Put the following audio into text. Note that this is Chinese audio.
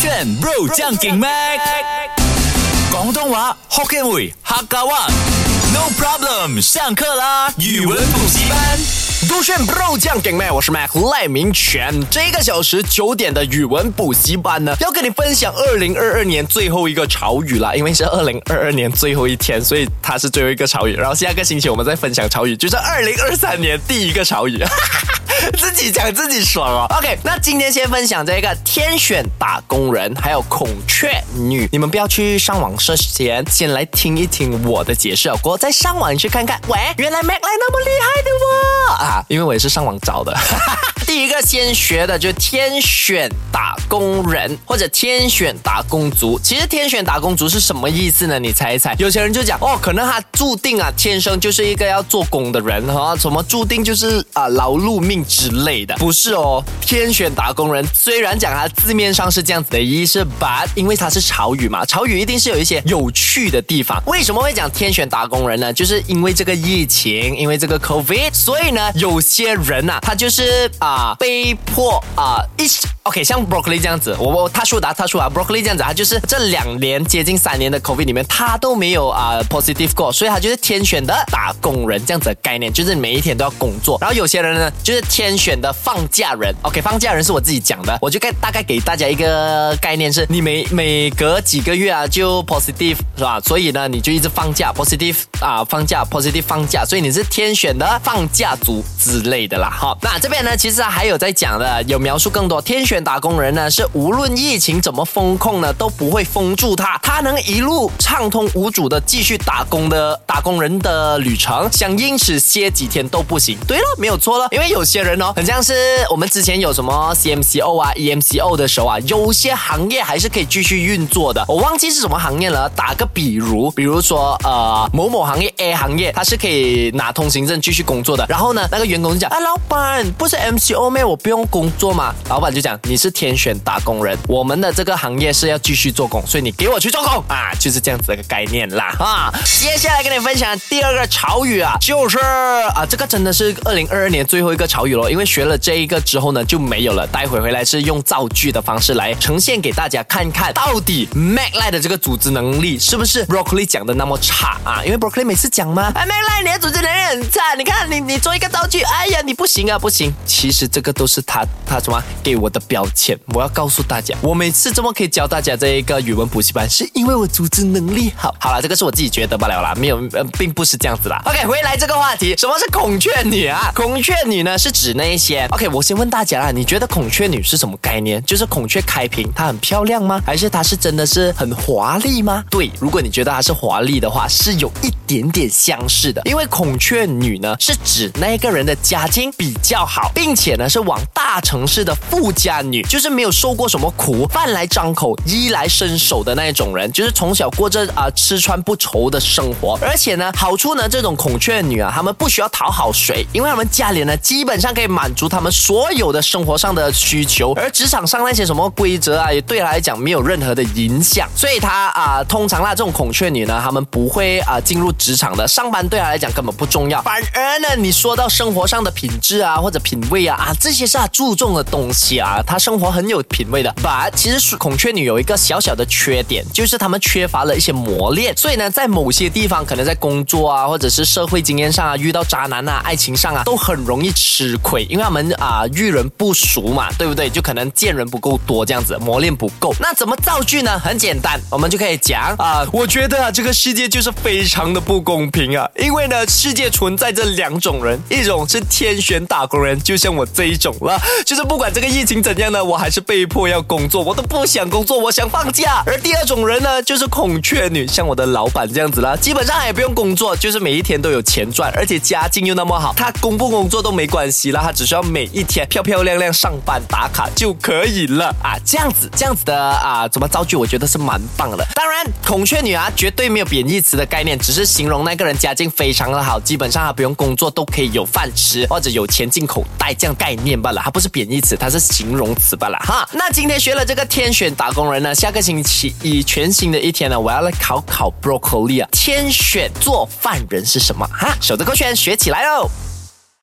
炫 bro 将劲 mac，广东话 Hokkien 语客家话。No problem，上课啦！语文补习班。都炫 Bro 酱给麦，我是 Mac 赖明全。这个小时九点的语文补习班呢，要跟你分享二零二二年最后一个潮语啦。因为是二零二二年最后一天，所以它是最后一个潮语。然后下个星期我们再分享潮语，就是二零二三年第一个潮语。自己讲自己爽哦。OK，那今天先分享这个天选打工人，还有孔雀女。你们不要去上网涉嫌，先来听一听我的解释，过再上网去看看。喂，原来 Mac 来那么厉害的哦！啊，因为我也是上网找的。哈哈哈第一个先学的就天选打工人或者天选打工族。其实天选打工族是什么意思呢？你猜一猜。有些人就讲哦，可能他注定啊，天生就是一个要做工的人哈，什么注定就是啊劳碌命之类的。不是哦，天选打工人虽然讲它字面上是这样子的意思，but 因为它是潮语嘛，潮语一定是有一些有趣的地方。为什么会讲天选打工人呢？就是因为这个疫情，因为这个 COVID，所以呢，有些人呐，他就是啊。啊，被迫啊，一 OK，像 Broccoli 这样子，我我他说的他说啊，Broccoli 这样子，他就是这两年接近三年的 COVID 里面，他都没有啊 positive 过，所以他就是天选的打工人这样子的概念，就是每一天都要工作。然后有些人呢，就是天选的放假人。OK，放假人是我自己讲的，我就该大概给大家一个概念，是你每每隔几个月啊就 positive 是吧？所以呢，你就一直放假 positive 啊，放假 positive 放假，所以你是天选的放假族之类的啦。好，那这边呢，其实。还有在讲的，有描述更多。天选打工人呢，是无论疫情怎么封控呢，都不会封住他，他能一路畅通无阻的继续打工的打工人的旅程，想因此歇几天都不行。对了，没有错了，因为有些人哦，很像是我们之前有什么 CMCO 啊、EMCO 的时候啊，有些行业还是可以继续运作的。我忘记是什么行业了，打个比如，比如说呃某某行业 A 行业，它是可以拿通行证继续工作的。然后呢，那个员工就讲，哎，老板不是 MCO。后面我不用工作嘛？老板就讲你是天选打工人，我们的这个行业是要继续做工，所以你给我去做工啊，就是这样子的个概念啦啊！接下来跟你分享第二个潮语啊，就是啊，这个真的是二零二二年最后一个潮语了，因为学了这一个之后呢就没有了。待会回来是用造句的方式来呈现给大家看看，到底 Mac 赖的这个组织能力是不是 Broccoli 讲的那么差啊？因为 Broccoli 每次讲嘛，哎 Mac 赖你的组织能力很差，你看你你做一个造句，哎呀你不行啊不行，其实。这个都是他他什么给我的标签，我要告诉大家，我每次这么可以教大家这一个语文补习班，是因为我组织能力好。好了，这个是我自己觉得罢了啦，没有，呃，并不是这样子啦。OK，回来这个话题，什么是孔雀女啊？孔雀女呢是指那一些。OK，我先问大家啦，你觉得孔雀女是什么概念？就是孔雀开屏，它很漂亮吗？还是它是真的是很华丽吗？对，如果你觉得它是华丽的话，是有一点点相似的，因为孔雀女呢是指那个人的家境比较好，并且。呢是往大城市的富家女，就是没有受过什么苦，饭来张口，衣来伸手的那一种人，就是从小过着啊吃穿不愁的生活。而且呢，好处呢，这种孔雀女啊，她们不需要讨好谁，因为她们家里呢基本上可以满足她们所有的生活上的需求，而职场上那些什么规则啊，也对她来讲没有任何的影响。所以她啊，通常啦，这种孔雀女呢，她们不会啊进入职场的，上班对她来讲根本不重要。反而呢，你说到生活上的品质啊，或者品味啊。啊这些是他注重的东西啊，他生活很有品味的。But 其实孔雀女有一个小小的缺点，就是他们缺乏了一些磨练，所以呢，在某些地方，可能在工作啊，或者是社会经验上啊，遇到渣男啊，爱情上啊，都很容易吃亏，因为他们啊遇人不熟嘛，对不对？就可能见人不够多，这样子磨练不够。那怎么造句呢？很简单，我们就可以讲啊，我觉得啊，这个世界就是非常的不公平啊，因为呢，世界存在着两种人，一种是天选打工人，就像我。这一种了，就是不管这个疫情怎这样呢，我还是被迫要工作，我都不想工作，我想放假。而第二种人呢，就是孔雀女，像我的老板这样子啦，基本上也不用工作，就是每一天都有钱赚，而且家境又那么好，他工不工作都没关系啦，他只需要每一天漂漂亮亮上班打卡就可以了啊，这样子这样子的啊，怎么造句？我觉得是蛮棒的。当然，孔雀女啊，绝对没有贬义词的概念，只是形容那个人家境非常的好，基本上他不用工作都可以有饭吃，或者有钱进口袋这样概。念罢了，它不是贬义词，它是形容词罢了哈。那今天学了这个天选打工人呢，下个星期一全新的一天呢，我要来考考 Broccoli 啊，天选做饭人是什么哈？手的勾选学起来喽。